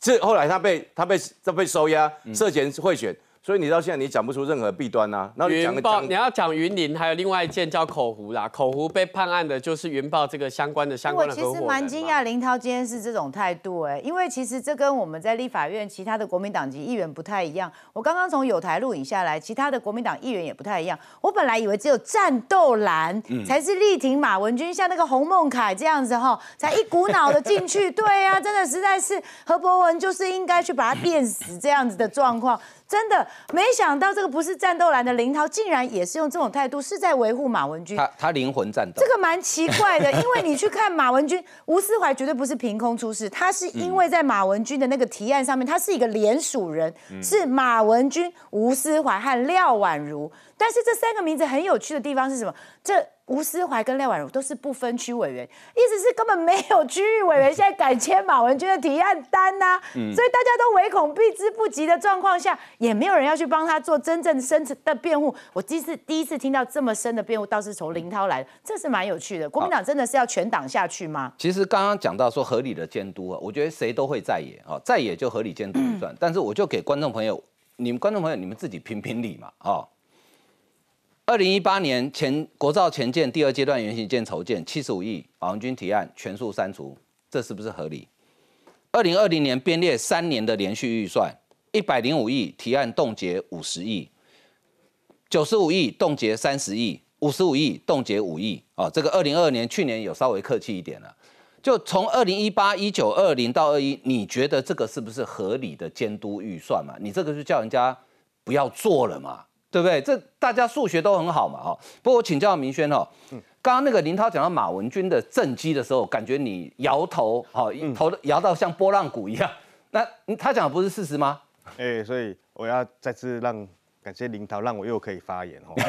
是后来他被他被他被收押，涉嫌贿选。所以你到现在你讲不出任何弊端呐。那云豹你要讲云林，还有另外一件叫口湖啦。口湖被判案的就是云豹这个相关的相关的我其实蛮惊讶林涛今天是这种态度哎，因为其实这跟我们在立法院其他的国民党籍议员不太一样。我刚刚从有台录影下来，其他的国民党议员也不太一样。我本来以为只有战斗蓝才是力挺马文君，像那个洪孟凯这样子哈，才一股脑的进去。对呀，真的实在是何伯文就是应该去把他电死这样子的状况。真的没想到，这个不是战斗蓝的林涛，竟然也是用这种态度，是在维护马文君。他他灵魂战斗，这个蛮奇怪的，因为你去看马文君，吴思怀绝对不是凭空出世，他是因为在马文君的那个提案上面，他是一个联署人，是马文君、吴思怀和廖婉如。但是这三个名字很有趣的地方是什么？这吴思怀跟廖婉如都是不分区委员，意思是根本没有区域委员现在敢签马文君的提案单呐。所以大家都唯恐避之不及的状况下，也没有人要去帮他做真正深层的辩护。我第一次第一次听到这么深的辩护，倒是从林涛来的，这是蛮有趣的。国民党真的是要全党下去吗？其实刚刚讲到说合理的监督啊，我觉得谁都会在野啊，在野就合理监督算。但是我就给观众朋友，你们观众朋友你们自己评评理嘛啊。二零一八年前国造前建第二阶段原型建筹建七十五亿，马文君提案全数删除，这是不是合理？二零二零年编列三年的连续预算一百零五亿，提案冻结五十亿，九十五亿冻结三十亿，五十五亿冻结五亿。哦，这个二零二二年去年有稍微客气一点了，就从二零一八一九二零到二一，你觉得这个是不是合理的监督预算嘛？你这个是叫人家不要做了嘛？对不对？这大家数学都很好嘛，哈。不过我请教明轩哦，刚刚那个林涛讲到马文君的政绩的时候，感觉你摇头，好，头摇到像波浪鼓一样。那他讲的不是事实吗？哎，所以我要再次让感谢林涛，让我又可以发言哦。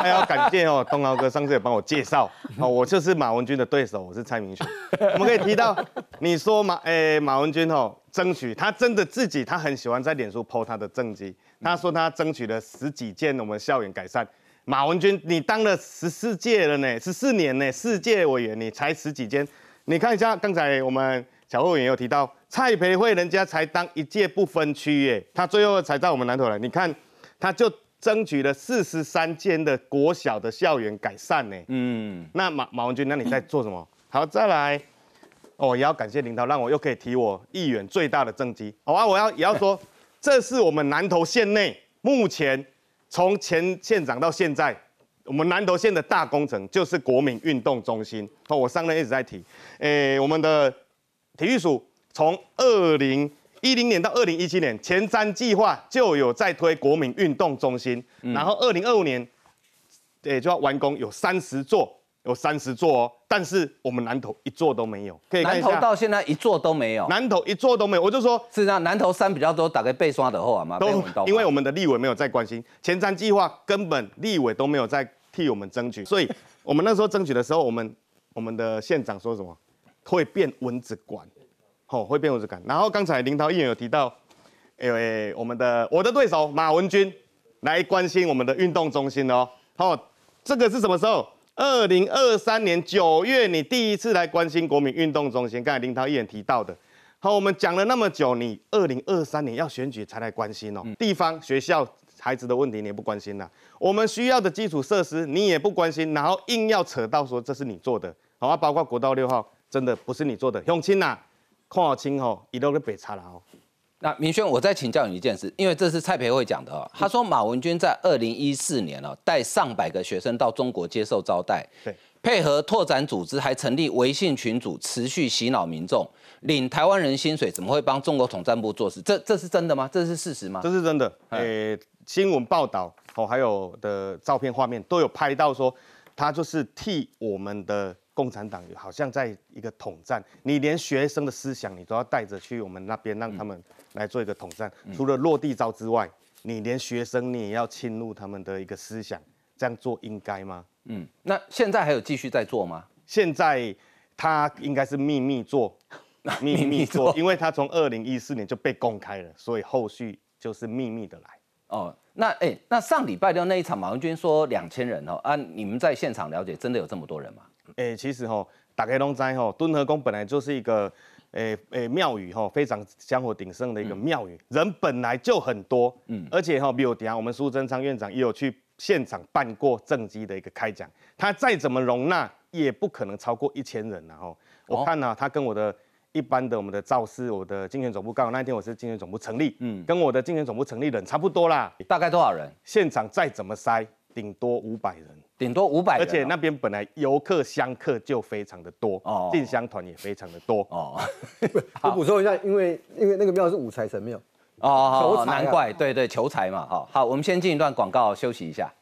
还要感谢哦，东豪哥上次也帮我介绍哦，我就是马文君的对手，我是蔡明轩。我们可以提到，你说马哎马文君哦，争取他真的自己，他很喜欢在脸书 po 他的政绩。他说他争取了十几件我们校园改善。马文君，你当了十四届了呢，十四年呢，四届委员你才十几件。你看一下刚才我们小委员有提到蔡培慧人家才当一届不分区耶，他最后才到我们南投来。你看，他就争取了四十三间的国小的校园改善呢。嗯，那马马文君，那你在做什么？好，再来，哦，也要感谢林涛，让我又可以提我议员最大的政绩。好啊，我要也要说，这是我们南投县内目前从前县长到现在，我们南投县的大工程就是国民运动中心。哦，我上任一直在提，诶，我们的体育署。从二零一零年到二零一七年，前瞻计划就有在推国民运动中心，然后二零二五年，也就要完工，有三十座，有三十座哦。但是我们南投一座都没有，可以看一下。南投到现在一座都没有，南投一座都没有。我就说，是让南投山比较多，打开被刷的后啊嘛，都因为我们的立委没有在关心前瞻计划，根本立委都没有在替我们争取，所以我们那时候争取的时候，我们我们的县长说什么？会变蚊子馆。哦，会变有质感。然后刚才林涛议员有提到，诶，我们的我的对手马文君来关心我们的运动中心哦。好，这个是什么时候？二零二三年九月，你第一次来关心国民运动中心。刚才林涛议员提到的，好，我们讲了那么久，你二零二三年要选举才来关心哦。地方学校孩子的问题你也不关心呐，我们需要的基础设施你也不关心，然后硬要扯到说这是你做的，好啊，包括国道六号真的不是你做的，永清呐。看清吼，一路都北差啦吼。那明轩，我再请教你一件事，因为这是蔡培慧讲的哦。他说马文君在二零一四年哦，带上百个学生到中国接受招待，对，配合拓展组织，还成立微信群组，持续洗脑民众，领台湾人薪水，怎么会帮中国统战部做事？这这是真的吗？这是事实吗？这是真的。诶，新闻报道哦，还有的照片画面都有拍到说，他就是替我们的。共产党好像在一个统战，你连学生的思想你都要带着去我们那边，让他们来做一个统战。除了落地招之外，你连学生你也要侵入他们的一个思想，这样做应该吗？嗯，那现在还有继续在做吗？现在他应该是秘密做，秘密做，因为他从二零一四年就被公开了，所以后续就是秘密的来。哦，那哎，那上礼拜六那一场，马文君说两千人哦，啊，你们在现场了解，真的有这么多人吗？诶，其实吼，大家拢知吼，敦和宫本来就是一个诶诶庙宇吼，非常香火鼎盛的一个庙宇，人本来就很多，嗯，而且吼，比如等下我们苏贞昌院长也有去现场办过正机的一个开讲，他再怎么容纳，也不可能超过一千人然后，我看呢，他跟我的一般的我们的造势，我的竞选总部，刚好那天我是竞选总部成立，嗯，跟我的竞选总部成立人差不多啦，大概多少人？现场再怎么塞，顶多五百人。顶多五百，而且那边本来游客香客就非常的多，哦，进香团也非常的多，哦。我补 充一下，因为因为那个庙是五财神庙，哦，难怪，对对，求财嘛，好，好，我们先进一段广告休息一下。